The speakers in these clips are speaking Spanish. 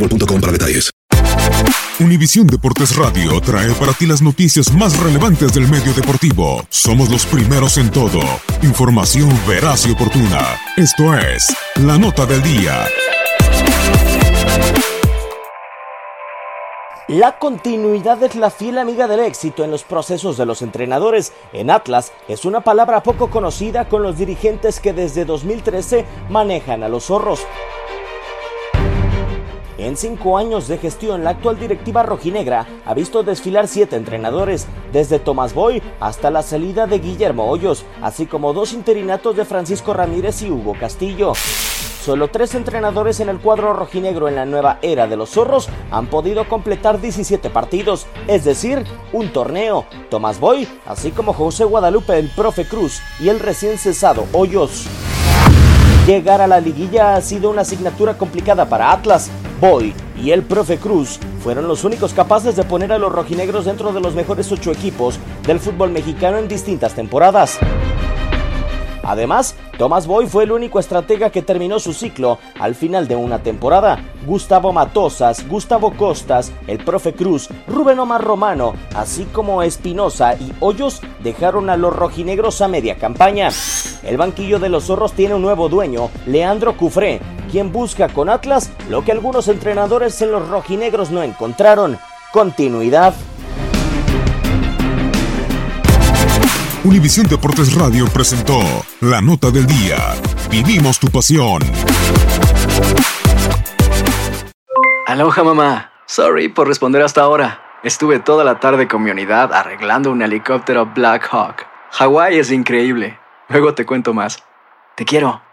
boostmobile.com para detalles. Univisión Deportes Radio trae para ti las noticias más relevantes del medio deportivo. Somos los primeros en todo. Información veraz y oportuna. Esto es La Nota del Día. La continuidad es la fiel amiga del éxito en los procesos de los entrenadores. En Atlas es una palabra poco conocida con los dirigentes que desde 2013 manejan a los zorros. En cinco años de gestión, la actual directiva rojinegra ha visto desfilar siete entrenadores, desde Tomás Boy hasta la salida de Guillermo Hoyos, así como dos interinatos de Francisco Ramírez y Hugo Castillo. Solo tres entrenadores en el cuadro rojinegro en la nueva era de los zorros han podido completar 17 partidos, es decir, un torneo. Tomás Boy, así como José Guadalupe, el profe Cruz y el recién cesado Hoyos. Llegar a la liguilla ha sido una asignatura complicada para Atlas. Boy y el profe Cruz fueron los únicos capaces de poner a los rojinegros dentro de los mejores ocho equipos del fútbol mexicano en distintas temporadas. Además, Tomás Boy fue el único estratega que terminó su ciclo al final de una temporada. Gustavo Matosas, Gustavo Costas, el profe Cruz, Rubén Omar Romano, así como Espinosa y Hoyos dejaron a los rojinegros a media campaña. El banquillo de los zorros tiene un nuevo dueño, Leandro Cufré, quien busca con Atlas lo que algunos entrenadores en los rojinegros no encontraron, continuidad. Univisión Deportes Radio presentó La Nota del Día. Vivimos tu pasión. Aloha mamá. Sorry por responder hasta ahora. Estuve toda la tarde con mi unidad arreglando un helicóptero Black Hawk. Hawái es increíble. Luego te cuento más. Te quiero.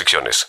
restricciones.